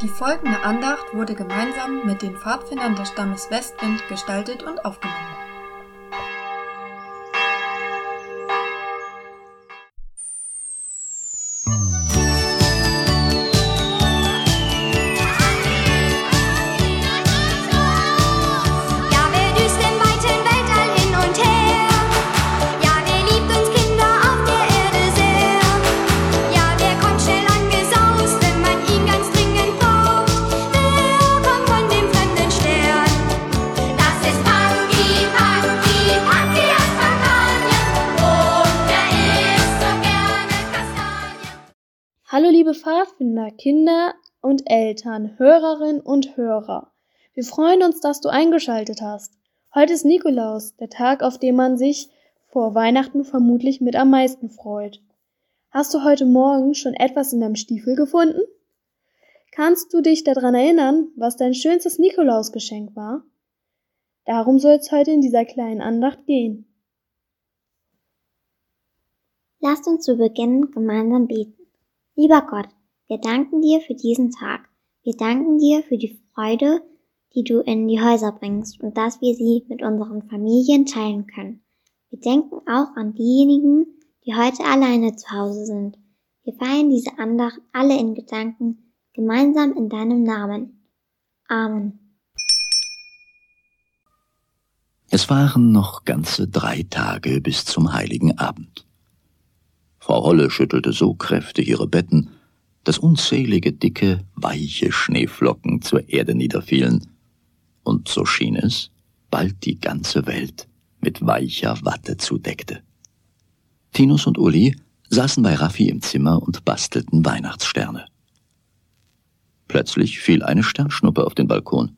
Die folgende Andacht wurde gemeinsam mit den Pfadfindern des Stammes Westwind gestaltet und aufgenommen. Pfadfinder, Kinder und Eltern, Hörerinnen und Hörer. Wir freuen uns, dass du eingeschaltet hast. Heute ist Nikolaus, der Tag, auf den man sich vor Weihnachten vermutlich mit am meisten freut. Hast du heute Morgen schon etwas in deinem Stiefel gefunden? Kannst du dich daran erinnern, was dein schönstes Nikolausgeschenk war? Darum soll es heute in dieser kleinen Andacht gehen. Lasst uns zu Beginn gemeinsam beten. Lieber Gott, wir danken dir für diesen Tag. Wir danken dir für die Freude, die du in die Häuser bringst und dass wir sie mit unseren Familien teilen können. Wir denken auch an diejenigen, die heute alleine zu Hause sind. Wir feiern diese Andacht alle in Gedanken gemeinsam in deinem Namen. Amen. Es waren noch ganze drei Tage bis zum heiligen Abend. Frau Holle schüttelte so kräftig ihre Betten, dass unzählige dicke, weiche Schneeflocken zur Erde niederfielen, und so schien es, bald die ganze Welt mit weicher Watte zudeckte. Tinus und Uli saßen bei Raffi im Zimmer und bastelten Weihnachtssterne. Plötzlich fiel eine Sternschnuppe auf den Balkon.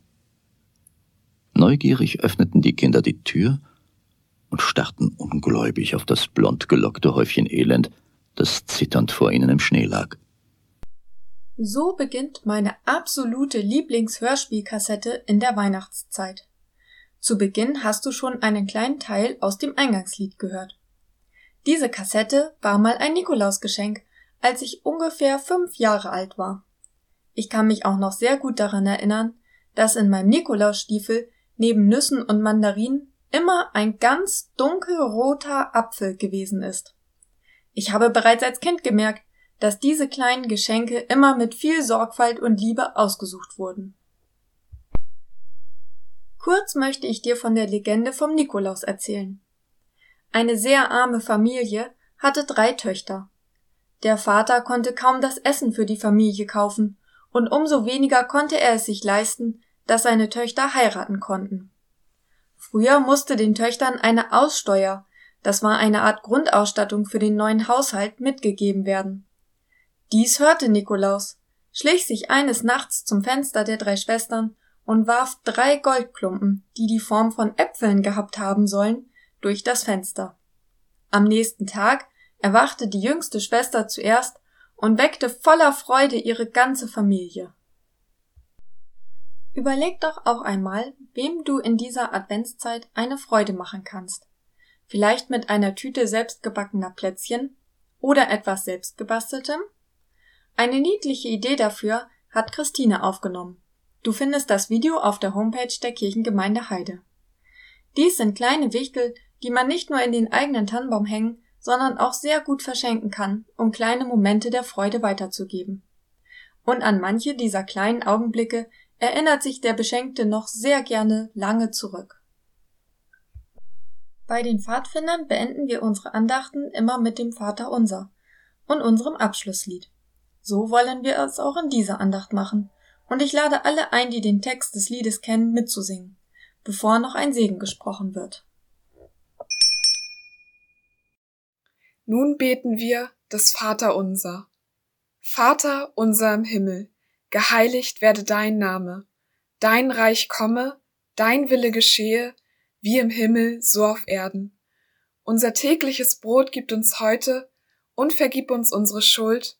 Neugierig öffneten die Kinder die Tür und starrten ungläubig auf das blond gelockte Häufchen Elend, das zitternd vor ihnen im Schnee lag. So beginnt meine absolute Lieblingshörspielkassette in der Weihnachtszeit. Zu Beginn hast du schon einen kleinen Teil aus dem Eingangslied gehört. Diese Kassette war mal ein Nikolausgeschenk, als ich ungefähr fünf Jahre alt war. Ich kann mich auch noch sehr gut daran erinnern, dass in meinem Nikolausstiefel neben Nüssen und Mandarinen immer ein ganz dunkelroter Apfel gewesen ist. Ich habe bereits als Kind gemerkt, dass diese kleinen Geschenke immer mit viel Sorgfalt und Liebe ausgesucht wurden. Kurz möchte ich dir von der Legende vom Nikolaus erzählen. Eine sehr arme Familie hatte drei Töchter. Der Vater konnte kaum das Essen für die Familie kaufen, und umso weniger konnte er es sich leisten, dass seine Töchter heiraten konnten. Früher musste den Töchtern eine Aussteuer, das war eine Art Grundausstattung für den neuen Haushalt, mitgegeben werden. Dies hörte Nikolaus, schlich sich eines Nachts zum Fenster der drei Schwestern und warf drei Goldklumpen, die die Form von Äpfeln gehabt haben sollen, durch das Fenster. Am nächsten Tag erwachte die jüngste Schwester zuerst und weckte voller Freude ihre ganze Familie. Überleg doch auch einmal, wem du in dieser Adventszeit eine Freude machen kannst. Vielleicht mit einer Tüte selbstgebackener Plätzchen oder etwas selbstgebasteltem? Eine niedliche Idee dafür hat Christine aufgenommen. Du findest das Video auf der Homepage der Kirchengemeinde Heide. Dies sind kleine Wichtel, die man nicht nur in den eigenen Tannenbaum hängen, sondern auch sehr gut verschenken kann, um kleine Momente der Freude weiterzugeben. Und an manche dieser kleinen Augenblicke erinnert sich der Beschenkte noch sehr gerne lange zurück. Bei den Pfadfindern beenden wir unsere Andachten immer mit dem Vater unser und unserem Abschlusslied. So wollen wir es auch in dieser Andacht machen, und ich lade alle ein, die den Text des Liedes kennen, mitzusingen, bevor noch ein Segen gesprochen wird. Nun beten wir das Vaterunser. Vater unser im Himmel, geheiligt werde dein Name, dein Reich komme, dein Wille geschehe, wie im Himmel, so auf Erden. Unser tägliches Brot gib uns heute und vergib uns unsere Schuld,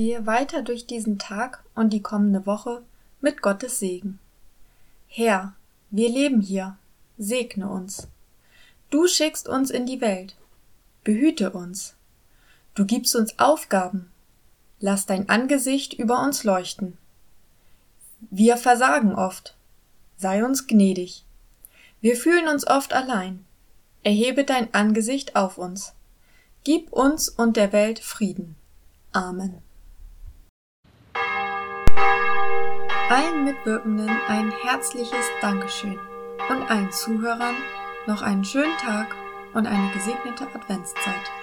Gehe weiter durch diesen Tag und die kommende Woche mit Gottes Segen. Herr, wir leben hier, segne uns. Du schickst uns in die Welt, behüte uns. Du gibst uns Aufgaben, lass dein Angesicht über uns leuchten. Wir versagen oft, sei uns gnädig. Wir fühlen uns oft allein, erhebe dein Angesicht auf uns. Gib uns und der Welt Frieden. Amen. Allen Mitwirkenden ein herzliches Dankeschön und allen Zuhörern noch einen schönen Tag und eine gesegnete Adventszeit.